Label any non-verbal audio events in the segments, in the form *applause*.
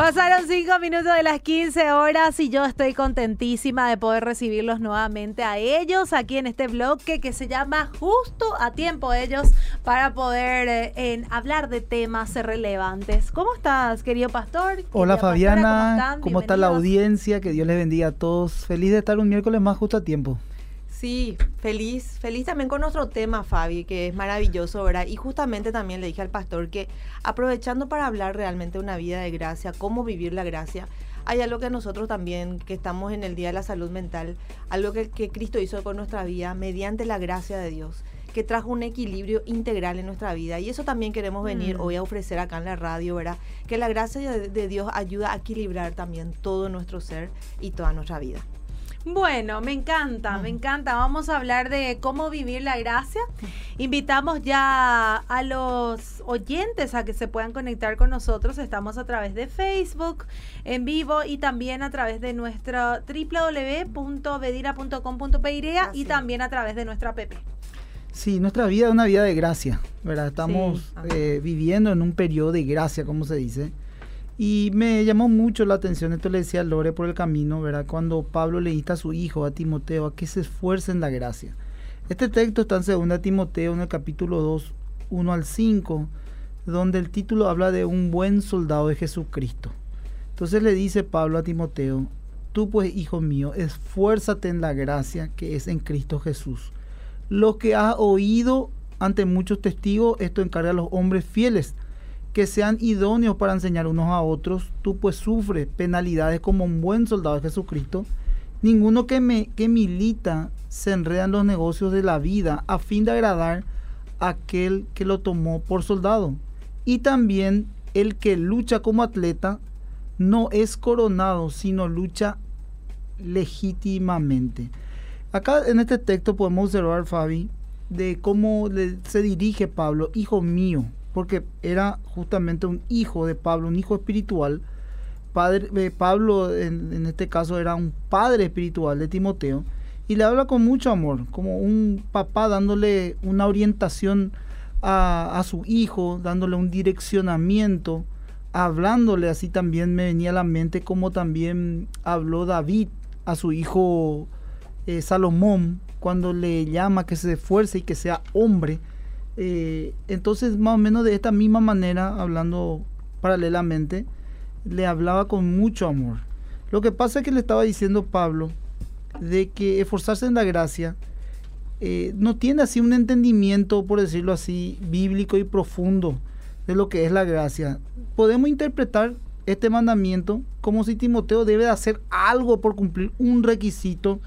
Pasaron cinco minutos de las 15 horas y yo estoy contentísima de poder recibirlos nuevamente a ellos aquí en este bloque que se llama Justo a Tiempo ellos para poder eh, en hablar de temas relevantes. ¿Cómo estás, querido pastor? Hola Fabiana, pastora, ¿cómo? ¿cómo está la audiencia? Que Dios les bendiga a todos. Feliz de estar un miércoles más justo a tiempo. Sí, feliz, feliz también con nuestro tema, Fabi, que es maravilloso, ¿verdad? Y justamente también le dije al pastor que aprovechando para hablar realmente de una vida de gracia, cómo vivir la gracia, hay algo que nosotros también, que estamos en el Día de la Salud Mental, algo que, que Cristo hizo con nuestra vida mediante la gracia de Dios que trajo un equilibrio integral en nuestra vida. Y eso también queremos venir Mm. hoy a ofrecer acá en la radio, ¿verdad? Que la gracia de, de Dios ayuda a equilibrar también todo nuestro ser y toda nuestra vida. Bueno, me encanta, me encanta. Vamos a hablar de cómo vivir la gracia. Invitamos ya a los oyentes a que se puedan conectar con nosotros. Estamos a través de Facebook en vivo y también a través de nuestro www.bedira.com.pe y también a través de nuestra app. Sí, nuestra vida es una vida de gracia, ¿verdad? Estamos Sí, amén. eh, viviendo en un periodo de gracia, como se dice. Y me llamó mucho la atención, esto le decía Lore por el camino, ¿verdad? Cuando Pablo le insta a su hijo, a Timoteo, a que se esfuerce en la gracia. Este texto está en 2 Timoteo, en el capítulo 2, 1 al 5, donde el título habla de un buen soldado de Jesucristo. Entonces le dice Pablo a Timoteo, tú pues, hijo mío, esfuérzate en la gracia que es en Cristo Jesús. Lo que has oído ante muchos testigos, esto encarga a los hombres fieles, que sean idóneos para enseñar unos a otros. Tú pues sufres penalidades como un buen soldado de Jesucristo. Ninguno que, me, que milita se enreda en los negocios de la vida a fin de agradar a aquel que lo tomó por soldado. Y también el que lucha como atleta no es coronado, sino lucha legítimamente. Acá en este texto podemos observar, Fabi, de cómo se dirige Pablo, hijo mío, porque era justamente un hijo de Pablo, un hijo espiritual. Padre, eh, Pablo en, este caso era un padre espiritual de Timoteo y le habla con mucho amor, como un papá dándole una orientación a, a su hijo, dándole un direccionamiento, hablándole así también me venía a la mente como también habló David a su hijo eh, Salomón cuando le llama que se esfuerce y que sea hombre. Eh, entonces, más o menos de esta misma manera, hablando paralelamente, le hablaba con mucho amor. Lo que pasa es que le estaba diciendo Pablo de que esforzarse en la gracia eh, no tiene así un entendimiento, por decirlo así, bíblico y profundo de lo que es la gracia. Podemos interpretar este mandamiento como si Timoteo debe de hacer algo por cumplir un requisito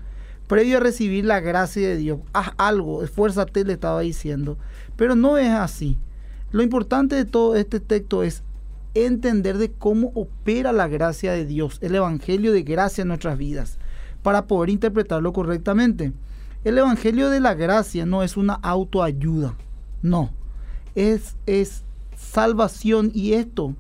previo a recibir la gracia de Dios. Haz algo, esfuérzate, le estaba diciendo. Pero no es así. Lo importante de todo este texto es entender de cómo opera la gracia de Dios, el Evangelio de gracia en nuestras vidas, para poder interpretarlo correctamente. El Evangelio de la gracia no es una autoayuda, no, es, es salvación y esto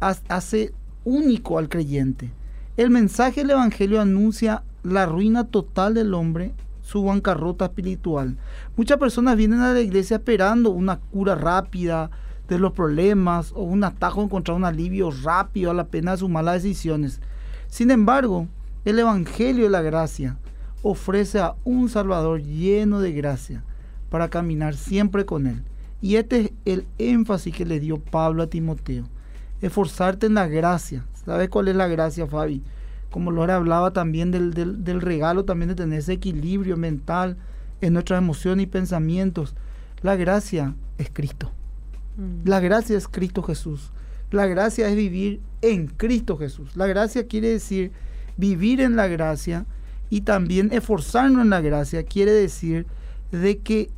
ha- hace único al creyente. El mensaje del Evangelio anuncia la ruina total del hombre, su bancarrota espiritual. Muchas personas vienen a la iglesia esperando una cura rápida de los problemas o un atajo, encontrar un alivio rápido a la pena de sus malas decisiones. Sin embargo, el Evangelio de la gracia ofrece a un Salvador lleno de gracia para caminar siempre con Él. Y este es el énfasis que le dio Pablo a Timoteo. Esforzarte en la gracia. ¿Sabes cuál es la gracia, Fabi? Como Lore hablaba también del, del- del regalo, también de tener ese equilibrio mental en nuestras emociones y pensamientos. La gracia es Cristo. La gracia es Cristo Jesús. La gracia es vivir en Cristo Jesús. La gracia quiere decir vivir en la gracia y también esforzarnos en la gracia. Quiere decir de que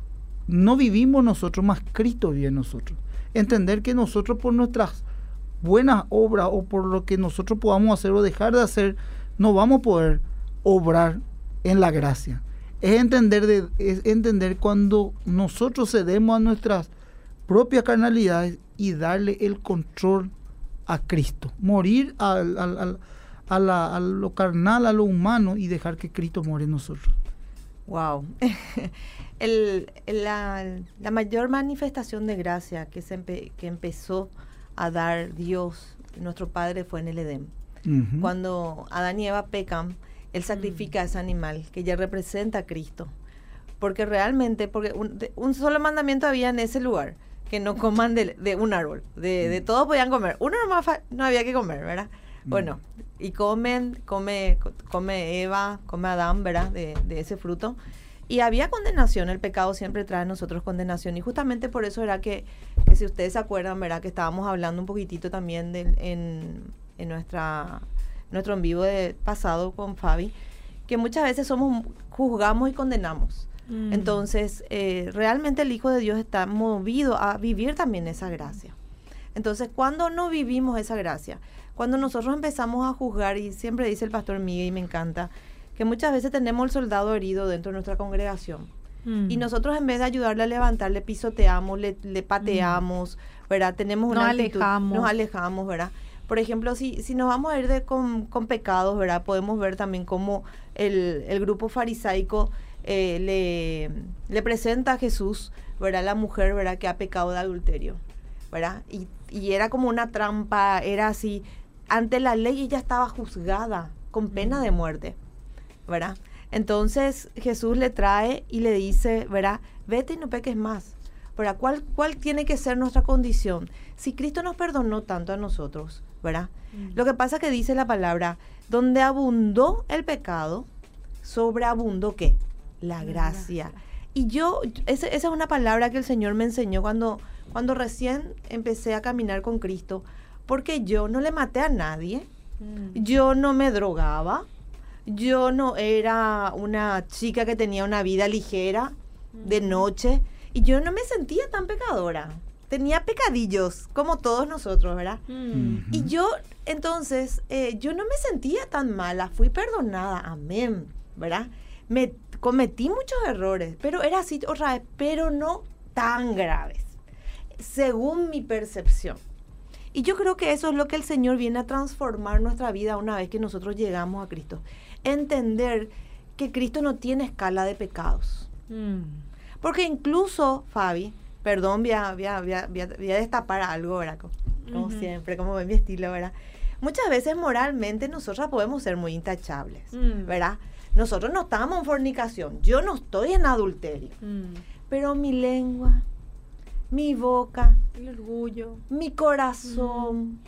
no vivimos nosotros, más Cristo vive en nosotros. Entender que nosotros por nuestras buenas obras o por lo que nosotros podamos hacer o dejar de hacer, no vamos a poder obrar en la gracia. Es entender, de, es entender cuando nosotros cedemos a nuestras propias carnalidades y darle el control a Cristo. Morir al, al, al, a, la, a, lo carnal, a lo humano y dejar que Cristo muere en nosotros. Wow. *laughs* el, la, la, mayor manifestación de gracia que, se que empezó a dar Dios, nuestro Padre, fue en el Edén. Uh -huh. Cuando Adán y Eva pecan, Él sacrifica uh -huh. a ese animal que ya representa a Cristo. Porque realmente, porque un, un, solo mandamiento había en ese lugar, que no coman de, de un árbol. De, de, todos podían comer. Uno nomás no había que comer, ¿verdad? Bueno, y comen, come, come Eva, come Adán, ¿verdad? De, de, ese fruto. Y había condenación, el pecado siempre trae a nosotros condenación. Y justamente por eso era que, que si ustedes se acuerdan, ¿verdad? Que estábamos hablando un poquitito también de, en, en nuestra, nuestro en vivo de pasado con Fabi, que muchas veces somos, juzgamos y condenamos. Mm. Entonces, eh, realmente el Hijo de Dios está movido a vivir también esa gracia. Entonces, cuando no vivimos esa gracia, cuando nosotros empezamos a juzgar, y siempre dice el pastor Miguel, y me encanta, que muchas veces tenemos el soldado herido dentro de nuestra congregación. Mm. Y nosotros en vez de ayudarle a levantar, le pisoteamos, le, le pateamos, mm. ¿verdad? Tenemos una nos actitud, alejamos. nos alejamos, ¿verdad? Por ejemplo, si, si nos vamos a ir de, con, con pecados, ¿verdad? Podemos ver también cómo el, el grupo farisaico eh, le, le presenta a Jesús, ¿verdad? La mujer, ¿verdad? Que ha pecado de adulterio, ¿verdad? Y, y era como una trampa, era así, ante la ley ella estaba juzgada con pena de muerte, ¿verdad? Entonces Jesús le trae y le dice, ¿verdad? Vete y no peques más. ¿Verdad? ¿Cuál, ¿Cuál tiene que ser nuestra condición? Si Cristo nos perdonó tanto a nosotros, ¿verdad? Mm. Lo que pasa es que dice la palabra, donde abundó el pecado, sobreabundó qué? La gracia. La gracia. Y yo, esa, esa es una palabra que el Señor me enseñó cuando, cuando recién empecé a caminar con Cristo porque yo no le maté a nadie, mm. yo no me drogaba, yo no era una chica que tenía una vida ligera de noche y yo no me sentía tan pecadora. Tenía pecadillos, como todos nosotros, ¿verdad? Mm. Y yo, entonces, eh, yo no me sentía tan mala, fui perdonada, amén, ¿verdad? Me cometí muchos errores, pero era así otra vez, pero no tan graves, según mi percepción. Y yo creo que eso es lo que el Señor viene a transformar nuestra vida una vez que nosotros llegamos a Cristo. Entender que Cristo no tiene escala de pecados. Mm. Porque incluso, Fabi, perdón, voy a, voy a, voy a, voy a destapar algo, ¿verdad? Como, uh -huh. siempre, como ven mi estilo, ¿verdad? Muchas veces moralmente nosotras podemos ser muy intachables, mm. ¿verdad? Nosotros no estamos en fornicación, yo no estoy en adulterio, mm. pero mi lengua, mi boca, el orgullo, mi corazón.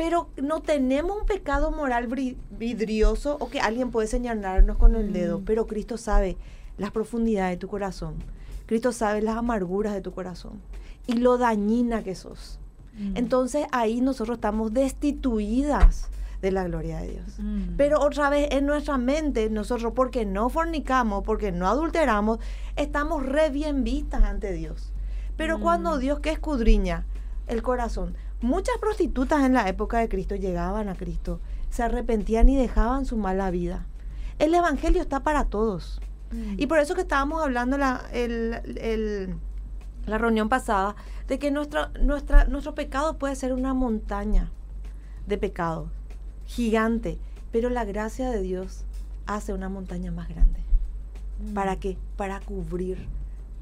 Mm. Pero no tenemos un pecado moral vidrioso o que alguien puede señalarnos con el mm. dedo, pero Cristo sabe las profundidades de tu corazón. Cristo sabe las amarguras de tu corazón y lo dañina que sos. Mm. Entonces ahí nosotros estamos destituidas de la gloria de Dios. Mm. Pero otra vez en nuestra mente, nosotros porque no fornicamos, porque no adulteramos, estamos re bien vistas ante Dios. Pero mm. cuando Dios que escudriña el corazón, muchas prostitutas en la época de Cristo llegaban a Cristo, se arrepentían y dejaban su mala vida. El Evangelio está para todos. Mm. Y por eso que estábamos hablando la, el, el, la reunión pasada, de que nuestro, nuestra, nuestro pecado puede ser una montaña de pecado, gigante, pero la gracia de Dios hace una montaña más grande. Mm. ¿Para qué? Para cubrir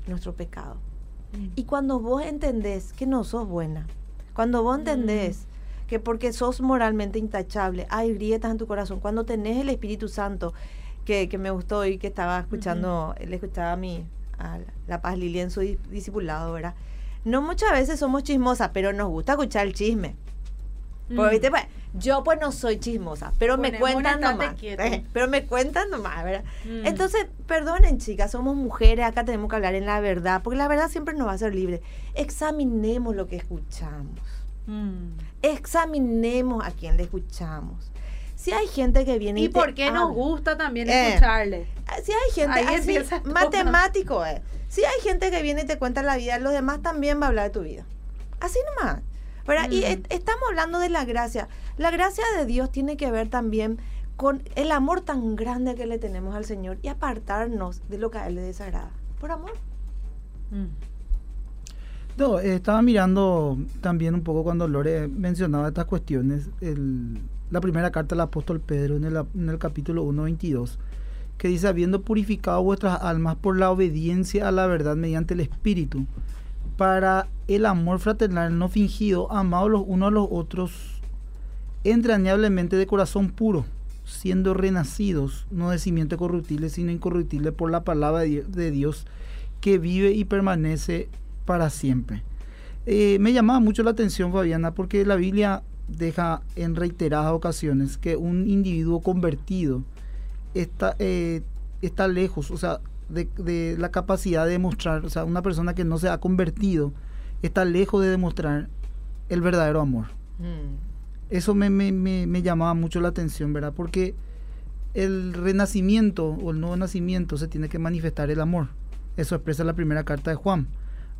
nuestro pecado. Y cuando vos entendés que no sos buena, cuando vos entendés mm. que porque sos moralmente intachable, hay grietas en tu corazón, cuando tenés el Espíritu Santo, que, que me gustó y que estaba escuchando, uh -huh. le escuchaba a mi, a La Paz Lili en su discipulado, ¿verdad? No muchas veces somos chismosas, pero nos gusta escuchar el chisme. Porque, ¿viste? Yo pues no soy chismosa, pero Ponemos me cuentan nomás. Pero me cuentan nomás, ¿verdad? Mm. Entonces, perdonen chicas, somos mujeres, acá tenemos que hablar en la verdad, porque la verdad siempre nos va a ser libre. Examinemos lo que escuchamos. Mm. Examinemos a quién le escuchamos. Si hay gente que viene y, y por qué nos gusta también eh, escucharle. Si hay gente así, matemático, eh. Si hay gente que viene y te cuenta la vida, los demás también va a hablar de tu vida. Así nomás. ¿Verdad? Mm. Y estamos hablando de la gracia. La gracia de Dios tiene que ver también con el amor tan grande que le tenemos al Señor y apartarnos de lo que a Él le desagrada. Por amor. Mm. No, eh, estaba mirando también un poco cuando Lore mencionaba estas cuestiones, el- la primera carta del apóstol Pedro en el, en el capítulo 1.22, que dice, habiendo purificado vuestras almas por la obediencia a la verdad mediante el Espíritu, para el amor fraternal no fingido, amados los unos a los otros, entrañablemente de corazón puro, siendo renacidos, no de simiente corruptible, sino incorruptible por la palabra de Di- de Dios, que vive y permanece para siempre. Eh, me llamaba mucho la atención, Fabiana, porque la Biblia deja en reiteradas ocasiones que un individuo convertido está, eh, está lejos, o sea, de, de la capacidad de demostrar, o sea, una persona que no se ha convertido está lejos de demostrar el verdadero amor. Eso me, me, me, me llamaba mucho la atención, ¿verdad? Porque el renacimiento o el nuevo nacimiento se tiene que manifestar el amor. Eso expresa la primera carta de Juan.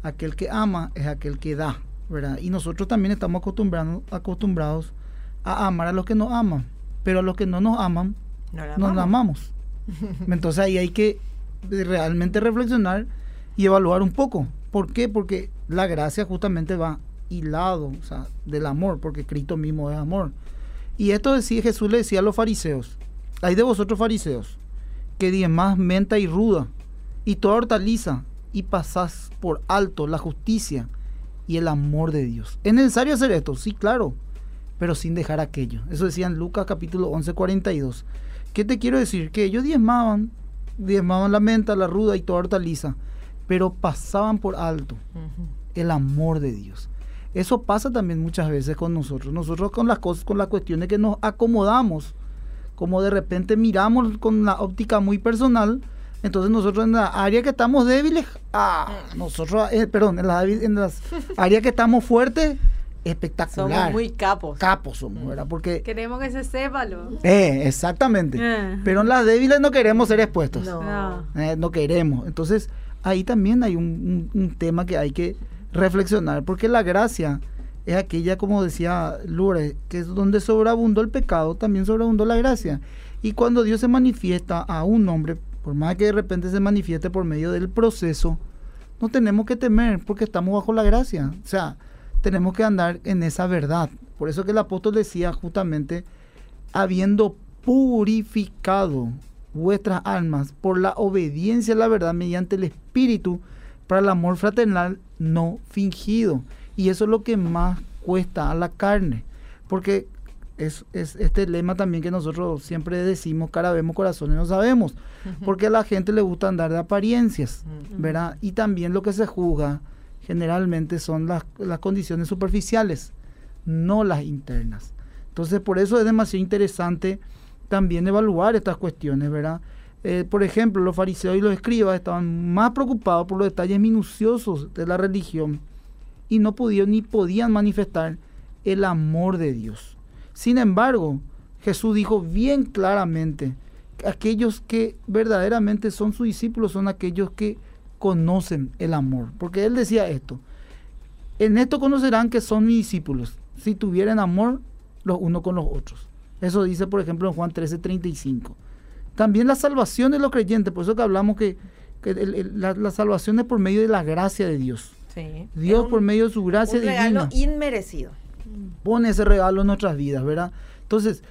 Aquel que ama es aquel que da, ¿verdad? Y nosotros también estamos acostumbrados, acostumbrados a amar a los que nos aman, pero a los que no nos aman, No nos amamos. *laughs* Entonces ahí hay que eh, realmente reflexionar y evaluar un poco. ¿Por qué? Porque la gracia justamente va hilado o sea, del amor, porque Cristo mismo es amor. Y esto decía Jesús le decía a los fariseos, hay de vosotros fariseos, que diezmás menta y ruda, y toda hortaliza, y pasás por alto la justicia y el amor de Dios. ¿Es necesario hacer esto? Sí, claro, pero sin dejar aquello. Eso decía en Lucas capítulo 11, 42. ¿Qué te quiero decir? Que ellos diezmaban, diezmaban la menta, la ruda y toda hortaliza, pero pasaban por alto el amor de Dios. Eso pasa también muchas veces con nosotros. Nosotros con las cosas, con las cuestiones que nos acomodamos, como de repente miramos con la óptica muy personal, entonces nosotros en la área que estamos débiles, ah, nosotros, eh, perdón, en, la- en las áreas que estamos fuertes, espectacular. Somos muy capos. capos somos, ¿verdad? Porque, Queremos que se sepa lo. eh, exactamente. Eh. Pero en las débiles no queremos ser expuestos. No. No. Eh, no queremos. Entonces, ahí también hay un, un- un tema que hay que reflexionar, porque la gracia es aquella, como decía Lourdes, que es donde sobreabundó el pecado, también sobreabundó la gracia. Y cuando Dios se manifiesta a un hombre, por más que de repente se manifieste por medio del proceso, no tenemos que temer porque estamos bajo la gracia. O sea, tenemos que andar en esa verdad. Por eso que el apóstol decía justamente, habiendo purificado vuestras almas por la obediencia a la verdad mediante el Espíritu para el amor fraternal no fingido. Y eso es lo que más cuesta a la carne. Porque es, es este lema también que nosotros siempre decimos, cara vemos, corazones no sabemos. Porque a la gente le gusta andar de apariencias. ¿verdad? Y también lo que se juzga generalmente son las, las condiciones superficiales, no las internas. Entonces, por eso es demasiado interesante también evaluar estas cuestiones, ¿verdad? Eh, por ejemplo, los fariseos y los escribas estaban más preocupados por los detalles minuciosos de la religión y no pudieron ni podían manifestar el amor de Dios. Sin embargo, Jesús dijo bien claramente, que aquellos que verdaderamente son sus discípulos son aquellos que conocen el amor. Porque él decía esto, en esto conocerán que son mis discípulos, si tuvieran amor los unos con los otros. Eso dice, por ejemplo, en Juan 13, 35. También la salvación de los creyentes, por eso que hablamos que, que el- el- la, la salvación es por medio de la gracia de Dios. Sí. Dios un- por medio de su gracia un regalo divina inmerecido. pone ese regalo en nuestras vidas, ¿verdad? Entonces,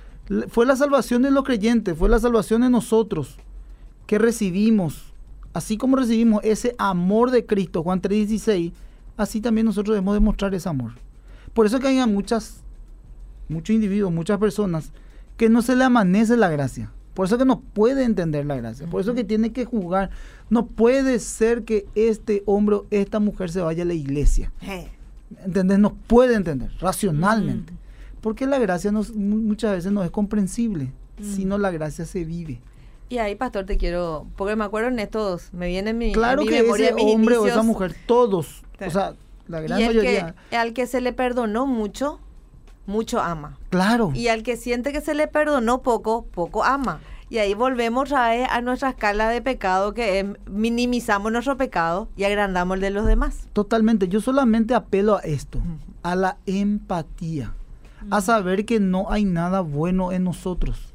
fue la salvación de los creyentes, fue la salvación de nosotros que recibimos, así como recibimos ese amor de Cristo, Juan 3:16, así también nosotros debemos demostrar ese amor. Por eso que hay muchas, muchos individuos, muchas personas que no se le amanece la gracia. Por eso que no puede entender la gracia. Por eso que tiene que jugar. No puede ser que este hombre o esta mujer se vaya a la iglesia. ¿Entendés? No puede entender racionalmente. Porque la gracia nos- muchas veces no es comprensible, sino la gracia se vive. Y ahí, pastor, te quiero, porque me acuerdo en estos, me viene en mi, Claro en mi que memoria ese mis hombre o esa mujer, todos, Sí. o sea, la gran y mayoría, que, al que se le perdonó mucho, mucho ama. claro, Y al que siente que se le perdonó poco, poco ama. Y ahí volvemos a nuestra escala de pecado, que es minimizamos nuestro pecado y agrandamos el de los demás. totalmente. Yo solamente apelo a esto, a la empatía, a saber que no hay nada bueno en nosotros.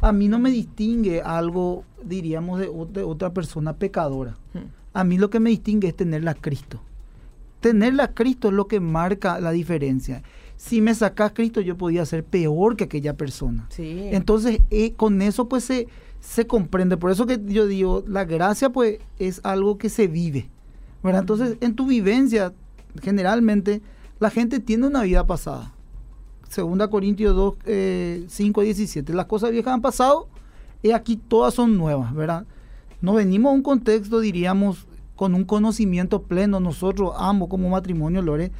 A mí no me distingue algo, diríamos, de, ot- de otra persona pecadora. Hmm. A mí lo que me distingue es tenerla a Cristo. Tenerla a Cristo es lo que marca la diferencia. Si me sacas Cristo, yo podía ser peor que aquella persona. Sí. Entonces, eh, con eso pues se, se comprende. Por eso que yo digo, la gracia pues es algo que se vive. ¿verdad? Entonces, en tu vivencia, generalmente, la gente tiene una vida pasada. Segunda Corintios 2, eh, 5, 17. Las cosas viejas han pasado y aquí todas son nuevas, ¿verdad? No venimos a un contexto, diríamos, con un conocimiento pleno, nosotros ambos como matrimonio, Lore,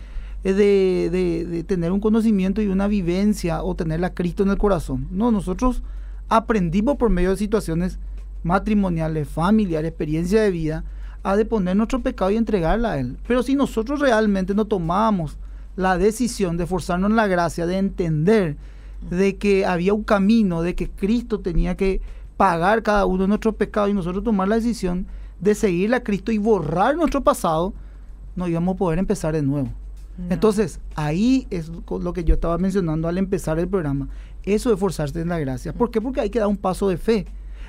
eh, de, de- de tener un conocimiento y una vivencia o tener a Cristo en el corazón. No, nosotros aprendimos por medio de situaciones matrimoniales, familiares, experiencia de vida, a deponer nuestro pecado y entregarla a Él. Pero si nosotros realmente no tomamos la decisión de forzarnos en la gracia, de entender de que había un camino, de que Cristo tenía que pagar cada uno de nuestros pecados y nosotros tomar la decisión de seguirle a Cristo y borrar nuestro pasado, no íbamos a poder empezar de nuevo. No. Entonces, ahí es lo que yo estaba mencionando al empezar el programa. Eso es forzarse en la gracia. ¿Por qué? Porque hay que dar un paso de fe.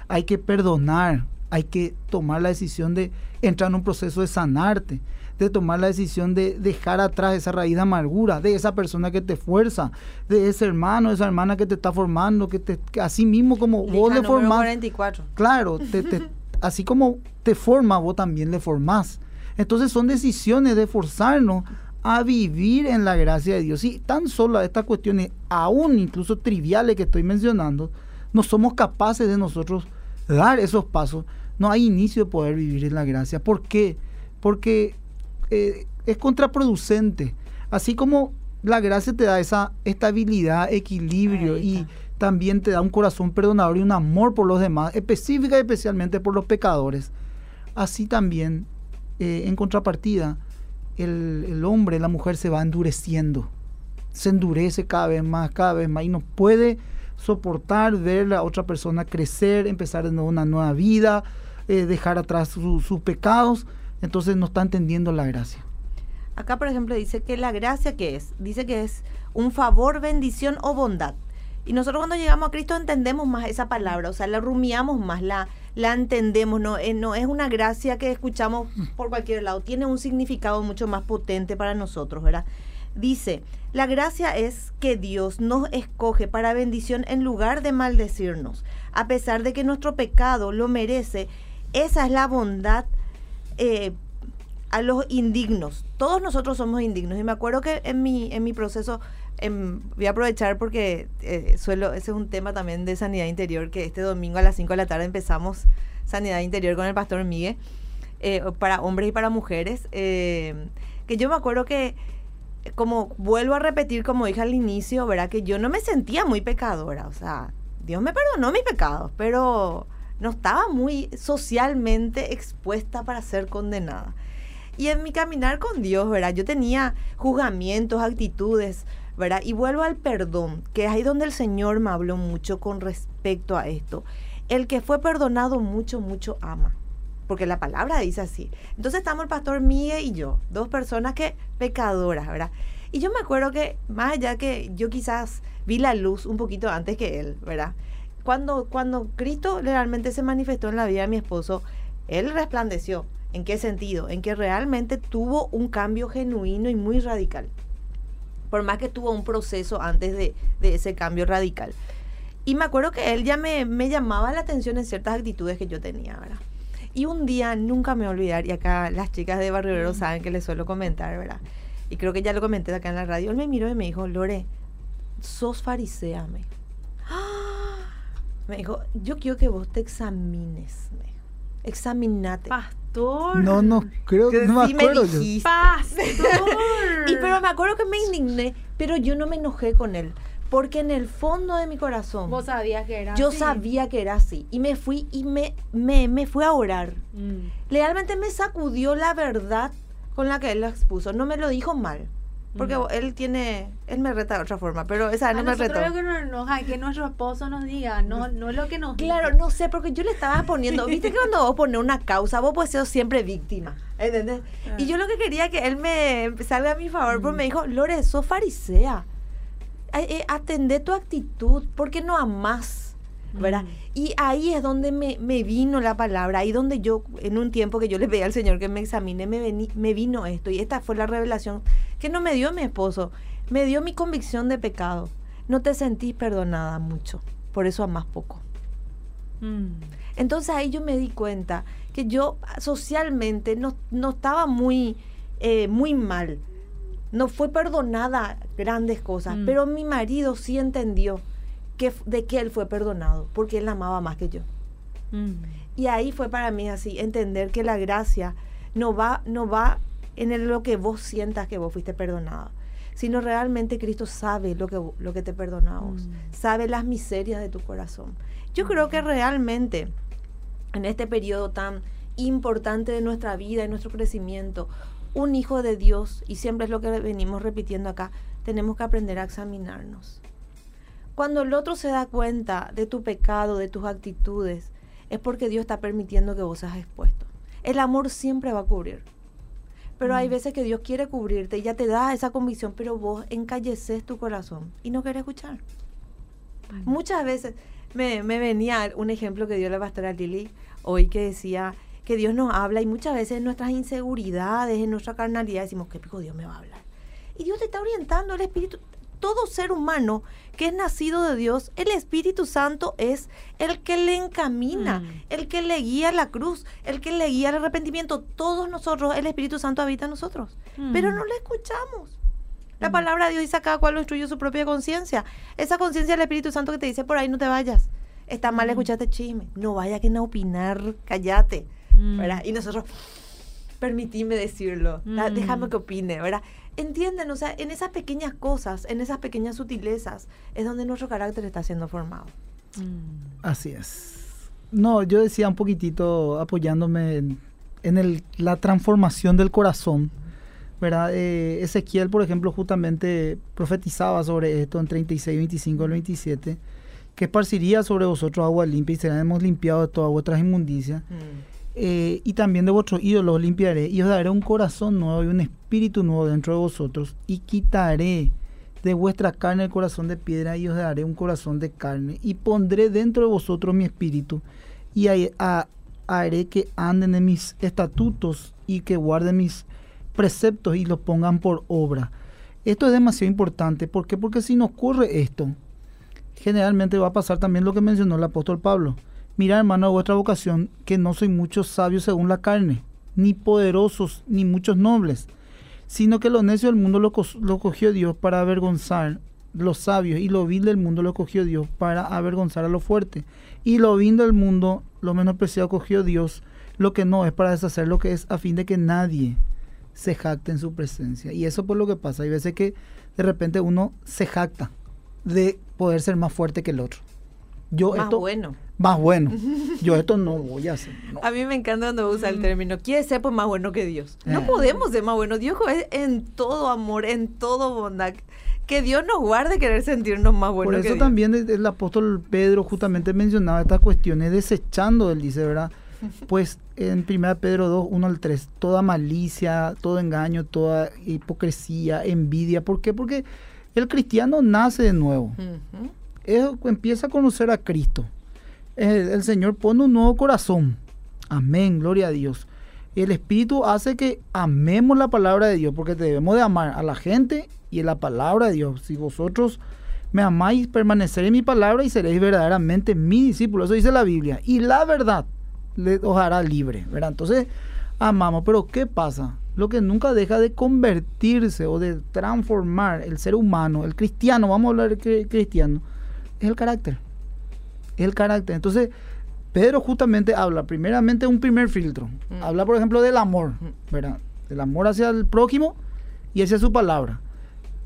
Hay que perdonar. Hay que tomar la decisión de entrar en un proceso de sanarte. De tomar la decisión de dejar atrás esa raíz de amargura, de esa persona que te fuerza, de ese hermano, esa hermana que te está formando, que, te, que así mismo como vos le formás. 44. Claro, te- te- *laughs* así como te forma, vos también le formás. Entonces son decisiones de forzarnos a vivir en la gracia de Dios. Y tan solo a estas cuestiones, aún incluso triviales que estoy mencionando, no somos capaces de nosotros dar esos pasos. No hay inicio de poder vivir en la gracia. ¿Por qué? Porque eh, es contraproducente. Así como la gracia te da esa estabilidad, equilibrio y también te da un corazón perdonador y un amor por los demás, específica y especialmente por los pecadores. Así también, eh, en contrapartida, el, el hombre, la mujer se va endureciendo. Se endurece cada vez más, cada vez más y no puede soportar ver a otra persona crecer, empezar de nuevo una nueva vida, eh, dejar atrás su- sus pecados. Entonces no está entendiendo la gracia. Acá, por ejemplo, dice que la gracia, ¿qué es? Dice que es un favor, bendición o bondad. Y nosotros cuando llegamos a Cristo entendemos más esa palabra, o sea, la rumiamos más, la, la entendemos, no, Eh, no es una gracia que escuchamos por cualquier lado, tiene un significado mucho más potente para nosotros, ¿verdad? Dice, la gracia es que Dios nos escoge para bendición en lugar de maldecirnos, a pesar de que nuestro pecado lo merece. Esa es la bondad eh, a los indignos. Todos nosotros somos indignos. Y me acuerdo que en mi, en mi proceso, em, voy a aprovechar porque eh, suelo, ese es un tema también de sanidad interior, que este domingo a las 5 de la tarde empezamos sanidad interior con el pastor Miguel, eh, para hombres y para mujeres. eh, que yo me acuerdo que, como vuelvo a repetir, como dije al inicio, ¿verdad? Que yo no me sentía muy pecadora. O sea, Dios me perdonó mis pecados, pero no estaba muy socialmente expuesta para ser condenada. Y en mi caminar con Dios, ¿verdad? Yo tenía juzgamientos, actitudes, ¿verdad? Y vuelvo al perdón, que es ahí donde el Señor me habló mucho con respecto a esto. El que fue perdonado mucho, mucho ama. Porque la palabra dice así. Entonces estamos el pastor Miguel y yo, dos personas que pecadoras, ¿verdad? Y yo me acuerdo que, más allá que yo quizás vi la luz un poquito antes que él, ¿verdad? Cuando, cuando Cristo realmente se manifestó en la vida de mi esposo, él resplandeció. ¿En qué sentido? En que realmente tuvo un cambio genuino y muy radical. Por más que tuvo un proceso antes de, de ese cambio radical. Y me acuerdo que él ya me, me llamaba la atención en ciertas actitudes que yo tenía, ¿verdad? Y un día, nunca me voy a olvidar, y acá las chicas de Barrio Obrero saben que les suelo comentar, ¿verdad? Y creo que ya lo comenté acá en la radio. Él me miró y me dijo, Lore, sos farisea, me dijo. ¡Ah! Me dijo, yo quiero que vos te examines, me dijo. Examinate. Pastor. No, no, creo Que no me sí me acuerdo yo. dijiste. Pastor. *laughs* Y pero me acuerdo que me indigné, pero yo no me enojé con él. Porque en el fondo de mi corazón, Vos sabías que era yo así. sabía que era así. Y me fui y me, me, me fui a orar. Mm. Realmente me sacudió la verdad con la que él la expuso. No me lo dijo mal. Porque Mm. él tiene, él me reta de otra forma, pero esa A no me retó. lo que nos enoja es que nuestro esposo nos diga, no, no lo que nos Claro, dice. no sé, porque yo le estaba poniendo, viste que cuando vos pones una causa, vos puedes ser siempre víctima, ¿entendés? Y yo lo que quería que él me salga a mi favor, pero me dijo, Lore, sos farisea, eh, atendé tu actitud, ¿por qué no amás? ¿verdad? Mm. Y ahí es donde me, me vino la palabra, ahí donde yo, en un tiempo que yo le pedí al Señor que me examine, me, vení- me vino esto. Y esta fue la revelación que no me dio mi esposo, me dio mi convicción de pecado. No te sentís perdonada mucho, por eso amás poco. Mm. Entonces ahí yo me di cuenta que yo socialmente no, no estaba muy, eh, muy mal. No fue perdonada grandes cosas, Mm. pero mi marido sí entendió que, de que él fue perdonado, porque él amaba más que yo. Mm. Y ahí fue para mí así, entender que la gracia no va, no va en el- lo que vos sientas que vos fuiste perdonado, sino realmente Cristo sabe lo que, lo que te perdona a vos, Mm. sabe las miserias de tu corazón. Yo creo que realmente en este periodo tan importante de nuestra vida y nuestro crecimiento, un hijo de Dios, y siempre es lo que venimos repitiendo acá, tenemos que aprender a examinarnos. Cuando el otro se da cuenta de tu pecado, de tus actitudes, es porque Dios está permitiendo que vos seas expuesto. El amor siempre va a cubrir. Pero hay Mm. veces que Dios quiere cubrirte y ya te da esa convicción, pero vos encalleces tu corazón y no querés escuchar. Muchas veces me, me venía un ejemplo que dio la pastora Lili hoy que decía que Dios nos habla y muchas veces en nuestras inseguridades, en nuestra carnalidad decimos, ¿qué pico Dios me va a hablar? Y Dios te está orientando, el Espíritu, todo ser humano que es nacido de Dios, el Espíritu Santo es el que le encamina, Mm. el que le guía a la cruz, el que le guía al arrepentimiento. Todos nosotros, el Espíritu Santo habita en nosotros, Mm. pero no le escuchamos. La Mm. palabra de Dios dice a cada cual lo instruye su propia conciencia. Esa conciencia del Espíritu Santo que te dice por ahí no te vayas. Está mal Mm. escucharte chisme. No vaya que no opinar, cállate. Mm. Y nosotros, permitime decirlo, Mm. déjame que opine, ¿verdad? Entienden, o sea, en esas pequeñas cosas, en esas pequeñas sutilezas, es donde nuestro carácter está siendo formado. Mm. Así es. No, yo decía un poquitito apoyándome en, en el- la transformación del corazón. ¿verdad? Eh, Ezequiel, por ejemplo, justamente profetizaba sobre esto en 36, 25 al 27, que esparciría sobre vosotros agua limpia y seremos limpiados de todas vuestras inmundicias. Eh, y también de vuestros ídolos os limpiaré y os daré un corazón nuevo y un espíritu nuevo dentro de vosotros y quitaré de vuestra carne el corazón de piedra y os daré un corazón de carne y pondré dentro de vosotros mi espíritu y haré que anden en mis estatutos y que guarden mis preceptos y los pongan por obra. Esto es demasiado importante. ¿Por qué? Porque si no ocurre esto, generalmente va a pasar también lo que mencionó el apóstol Pablo. Mirad, hermano, vuestra vocación, que no soy muchos sabios según la carne, ni poderosos, ni muchos nobles, sino que lo necio del mundo lo, lo cogió Dios para avergonzar los sabios, y lo vil del mundo lo cogió Dios para avergonzar a lo fuerte, y lo vil del mundo, lo menospreciado cogió Dios, lo que no es para deshacer lo que es, a fin de que nadie se jacte en su presencia. Y eso por lo que pasa. Hay veces que de repente uno se jacta de poder ser más fuerte que el otro. Yo Más esto, bueno. Más bueno. Yo esto no voy a hacer. no. A mí me encanta cuando usa el término, quiere ser pues más bueno que Dios. No Eh. podemos ser más buenos. Dios es en todo amor, en todo bondad. Que Dios nos guarde querer sentirnos más buenos Por que eso Dios. también el, el apóstol Pedro justamente mencionaba estas cuestiones desechando, él dice, ¿verdad? *laughs* Pues en 1 Pedro 2, 1 al 3, toda malicia, todo engaño, toda hipocresía, envidia. ¿Por qué? Porque el cristiano nace de nuevo. Él empieza a conocer a Cristo. El, Señor pone un nuevo corazón. Amén, gloria a Dios. El Espíritu hace que amemos la palabra de Dios, porque debemos de amar a la gente y a la palabra de Dios. Si vosotros me amáis, permaneceré en mi palabra y seréis verdaderamente mi discípulo. Eso dice la Biblia. Y la verdad le, os hará libre, ¿verdad? Entonces, amamos. Pero ¿qué pasa? Lo que nunca deja de convertirse o de transformar el ser humano, el cristiano, vamos a hablar de cri- cristiano, es el carácter. Es el carácter. Entonces, Pedro justamente habla primeramente un primer filtro. Mm. Habla, por ejemplo, del amor, Mm. ¿verdad? Del amor hacia el prójimo y hacia su palabra.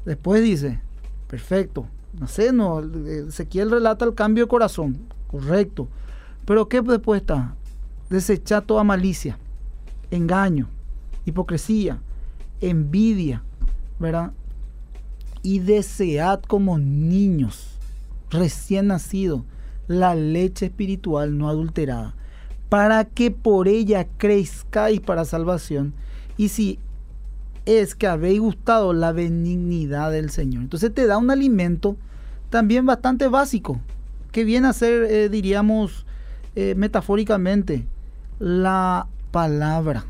Después dice, perfecto. No sé, no, Ezequiel relata el cambio de corazón, correcto. Pero ¿qué después está? Desechar toda malicia, engaño, hipocresía, envidia, ¿verdad? Y desead como niños recién nacidos la leche espiritual no adulterada, para que por ella crezcáis para salvación. Y si es que habéis gustado la benignidad del Señor. Entonces te da un alimento también bastante básico, que viene a ser, eh, diríamos, eh, metafóricamente, la palabra,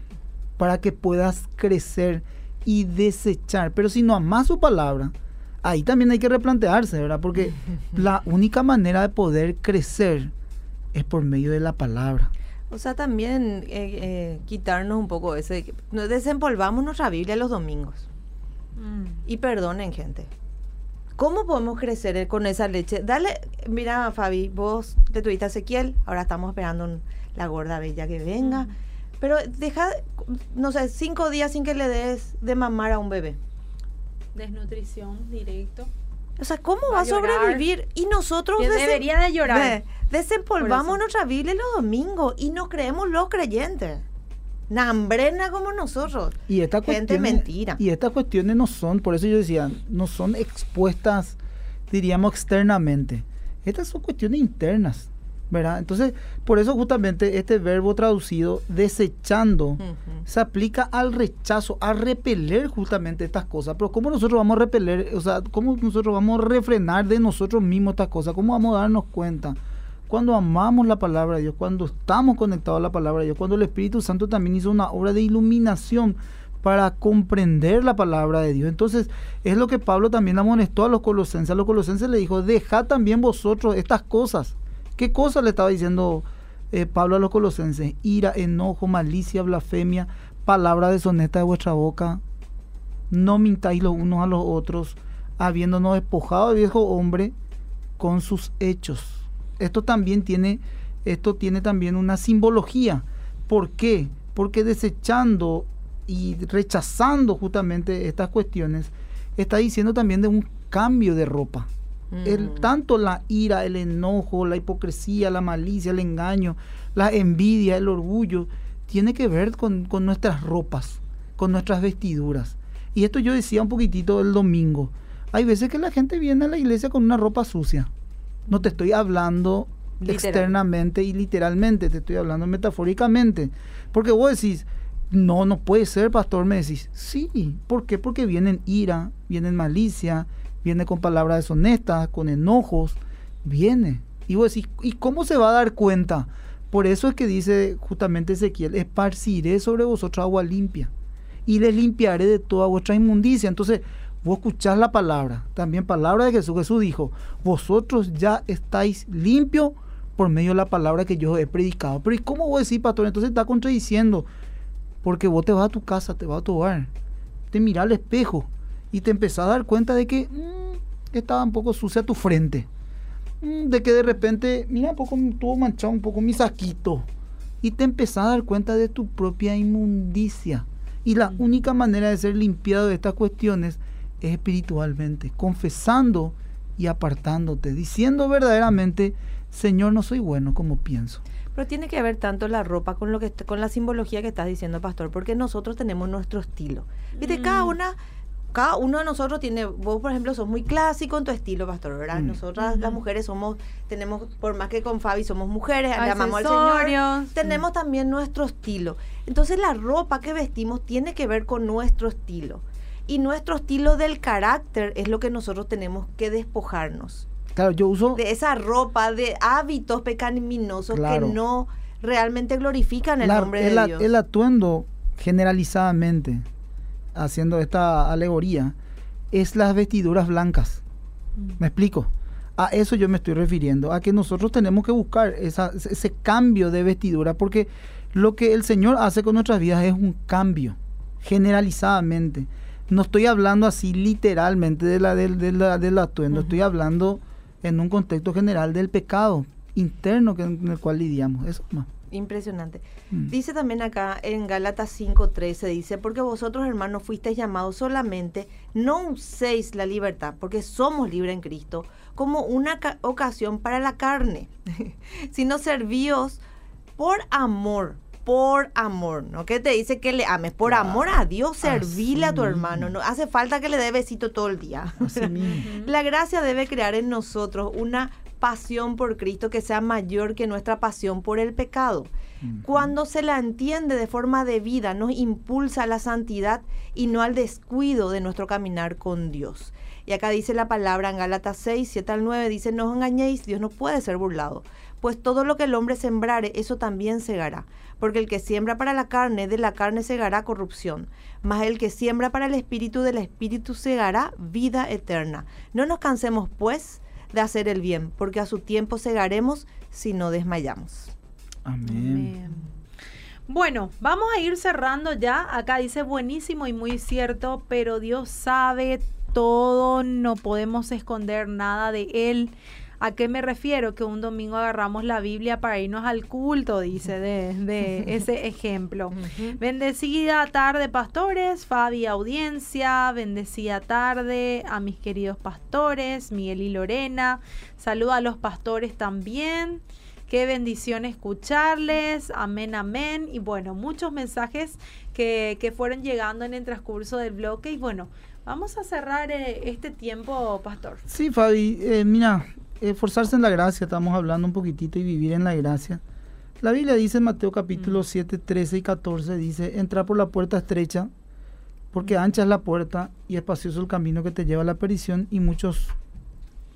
para que puedas crecer y desechar. Pero si no amas su palabra, ahí también hay que replantearse, ¿verdad? Porque *laughs* la única manera de poder crecer es por medio de la palabra. O sea, también eh, eh, quitarnos un poco ese... Nos desempolvamos nuestra Biblia los domingos. Mm. Y perdonen, gente. ¿Cómo podemos crecer con esa leche? Dale, mira, Fabi, vos te tuviste a Ezequiel, ahora estamos esperando un- la gorda bella que venga. Pero deja, no sé, cinco días sin que le des de mamar a un bebé. Desnutrición directo. O sea, ¿cómo Va va a sobrevivir? Y nosotros Que desen- debería de llorar. Ve, desempolvamos nuestra Biblia los domingos y nos creemos los creyentes. Nambrena como nosotros. Y esta Gente mentira. Y estas cuestiones no son, por eso yo decía, no son expuestas, diríamos, externamente. Estas son cuestiones internas, ¿verdad? Entonces, por eso justamente este verbo traducido, desechando, se aplica al rechazo, a repeler justamente estas cosas. Pero ¿cómo nosotros vamos a repeler, o sea, cómo nosotros vamos a refrenar de nosotros mismos estas cosas? ¿Cómo vamos a darnos cuenta? Cuando amamos la palabra de Dios, cuando estamos conectados a la palabra de Dios, cuando el Espíritu Santo también hizo una obra de iluminación para comprender la palabra de Dios. Entonces, es lo que Pablo también amonestó a los colosenses. A los colosenses le dijo, dejad también vosotros estas cosas. ¿Qué cosas le estaba diciendo eh, Pablo a los colosenses? Ira, enojo, malicia, blasfemia, palabra deshonesta de vuestra boca. No mintáis los unos a los otros, habiéndonos despojado del viejo hombre con sus hechos. Esto también tiene, esto tiene también una simbología. ¿Por qué? Porque desechando y rechazando justamente estas cuestiones, está diciendo también de un cambio de ropa. El, Mm. tanto la ira, el enojo, la hipocresía, la malicia, el engaño, la envidia, el orgullo, tiene que ver con, con nuestras ropas, con nuestras vestiduras. Y esto yo decía un poquitito el domingo. Hay veces que la gente viene a la iglesia con una ropa sucia. No te estoy hablando Literal. externamente y literalmente, te estoy hablando metafóricamente. Porque vos decís, no, no puede ser, pastor, me decís, sí, ¿por qué? Porque vienen ira, vienen malicia, viene con palabras deshonestas, con enojos, viene. Y vos decís, ¿y cómo se va a dar cuenta? Por eso es que dice justamente Ezequiel, esparciré sobre vosotros agua limpia y les limpiaré de toda vuestra inmundicia. Entonces, vos escuchás la palabra, también palabra de Jesús. Jesús dijo, vosotros ya estáis limpios por medio de la palabra que yo he predicado. Pero ¿y cómo vos decís, pastor? Entonces está contradiciendo, porque vos te vas a tu casa, te vas a tu hogar, te mirás al espejo y te empezás a dar cuenta de que mm, estaba un poco sucia tu frente. Mm, de que de repente, mira, un poco estuvo manchado un poco mi saquito. Y te empezás a dar cuenta de tu propia inmundicia. Y la única manera de ser limpiado de estas cuestiones es espiritualmente, confesando y apartándote, diciendo verdaderamente, Señor, no soy bueno como pienso. Pero tiene que ver tanto la ropa con lo que con la simbología que estás diciendo, pastor, porque nosotros tenemos nuestro estilo. Viste, cada una cada uno de nosotros tiene, vos por ejemplo sos muy clásico en tu estilo, pastor, ¿verdad? Mm. Nosotras las mujeres somos tenemos por más que con Fabi somos mujeres, le amamos al. Señor, tenemos también nuestro estilo. Entonces la ropa que vestimos tiene que ver con nuestro estilo. Y nuestro estilo del carácter es lo que nosotros tenemos que despojarnos Claro, yo uso... de esa ropa, de hábitos pecaminosos Claro. que no realmente glorifican el la- nombre el, de a- Dios. el atuendo generalizadamente, haciendo esta alegoría, es las vestiduras blancas. ¿Me explico? A eso yo me estoy refiriendo, a que nosotros tenemos que buscar esa- ese cambio de vestidura, porque lo que el Señor hace con nuestras vidas es un cambio, generalizadamente. No estoy hablando así literalmente de la, del, de la- del atuendo, estoy hablando en un contexto general del pecado interno que, en el cual lidiamos. Eso más. Impresionante. Mm. Dice también acá en Gálatas 5:13, dice, porque vosotros hermanos fuisteis llamados solamente, no uséis la libertad, porque somos libres en Cristo, como una ca- ocasión para la carne, *laughs* sino servíos por amor, por amor, ¿no? Que te dice que le ames, por amor a Dios, servirle a tu hermano, no hace falta que le dé besito todo el día. *laughs* La gracia debe crear en nosotros una pasión por Cristo que sea mayor que nuestra pasión por el pecado. Cuando se la entiende de forma debida, nos impulsa a la santidad y no al descuido de nuestro caminar con Dios. Y acá dice la palabra en Gálatas 6, 7 al 9, dice, no os engañéis, Dios no puede ser burlado. Pues todo lo que el hombre sembrare, eso también segará. Porque el que siembra para la carne, de la carne segará corrupción. Mas el que siembra para el espíritu, del espíritu segará vida eterna. No nos cansemos, pues, de hacer el bien, porque a su tiempo segaremos si no desmayamos. Amén. Bueno, vamos a ir cerrando ya. Acá dice buenísimo y muy cierto, pero Dios sabe todo, no podemos esconder nada de Él. ¿A qué me refiero? Que un domingo agarramos la Biblia para irnos al culto, dice, de, de *laughs* ese ejemplo. Bendecida tarde, pastores, Fabi, audiencia, bendecida tarde a mis queridos pastores, Miguel y Lorena. Saluda a los pastores también. Qué bendición escucharles. Amén, amén. Y bueno, muchos mensajes que, que fueron llegando en el transcurso del bloque. Y bueno, vamos a cerrar eh, este tiempo, pastor. Sí, Fabi, eh, mira, esforzarse en la gracia, estamos hablando un poquitito y vivir en la gracia. La Biblia dice en Mateo capítulo 7, 13 y 14, dice, entra por la puerta estrecha, porque ancha es la puerta y espacioso el camino que te lleva a la perdición y muchos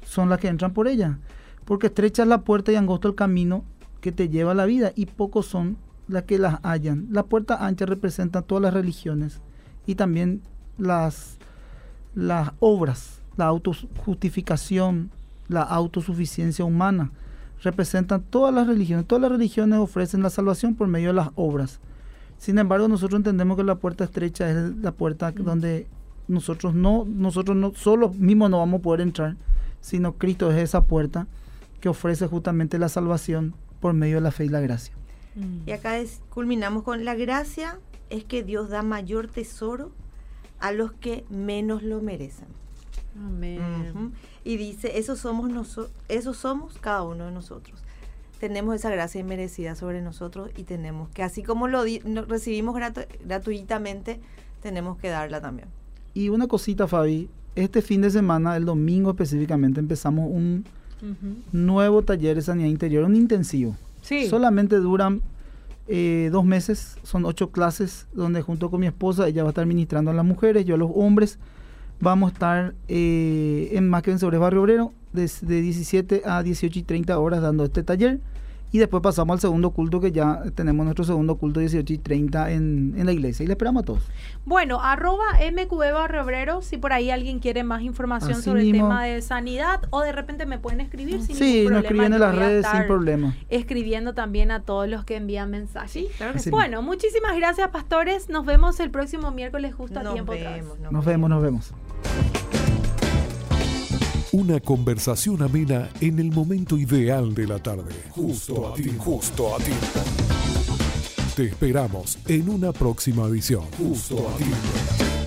son las que entran por ella. Porque estrecha es la puerta y angosto el camino que te lleva a la vida y pocos son las que las hallan. La puerta ancha representa todas las religiones y también las, las obras, la autojustificación, la autosuficiencia humana. Representan todas las religiones. Todas las religiones ofrecen la salvación por medio de las obras. Sin embargo, nosotros entendemos que la puerta estrecha es la puerta donde nosotros no, nosotros no solo mismos no vamos a poder entrar, sino Cristo es esa puerta que ofrece justamente la salvación por medio de la fe y la gracia. Y acá es- culminamos con la gracia es que Dios da mayor tesoro a los que menos lo merecen. Amén. Y dice, eso somos, noso- eso somos cada uno de nosotros. Tenemos esa gracia inmerecida sobre nosotros y tenemos que, así como lo no- recibimos gratu- gratuitamente, tenemos que darla también. Y una cosita, Fabi, este fin de semana, el domingo específicamente, empezamos un nuevo taller de sanidad interior, un intensivo. Sí. Solamente duran eh, dos meses, son ocho clases, donde junto con mi esposa, ella va a estar ministrando a las mujeres, yo a los hombres. Vamos a estar eh, en Más que Vencedores Barrio Obrero, desde 17 a 18 y 30 horas dando este taller. Y después pasamos al segundo culto, que ya tenemos nuestro segundo culto 18 y 30 en, en la iglesia. Y le esperamos a todos. Bueno, arroba MQB Barrio Obrero, si por ahí alguien quiere más información Así sobre el tema de sanidad o de repente me pueden escribir sin Sí, ningún nos problema. escriben yo en las redes sin problema. Escribiendo también a todos los que envían mensajes. Sí, claro que sí. Bueno, muchísimas gracias, pastores. Nos vemos el próximo miércoles justo a Nos tiempo vemos, nos Nos vemos, nos vemos. Una conversación amena en el momento ideal de la tarde. Justo a ti, justo a ti. Te esperamos en una próxima edición. Justo a ti.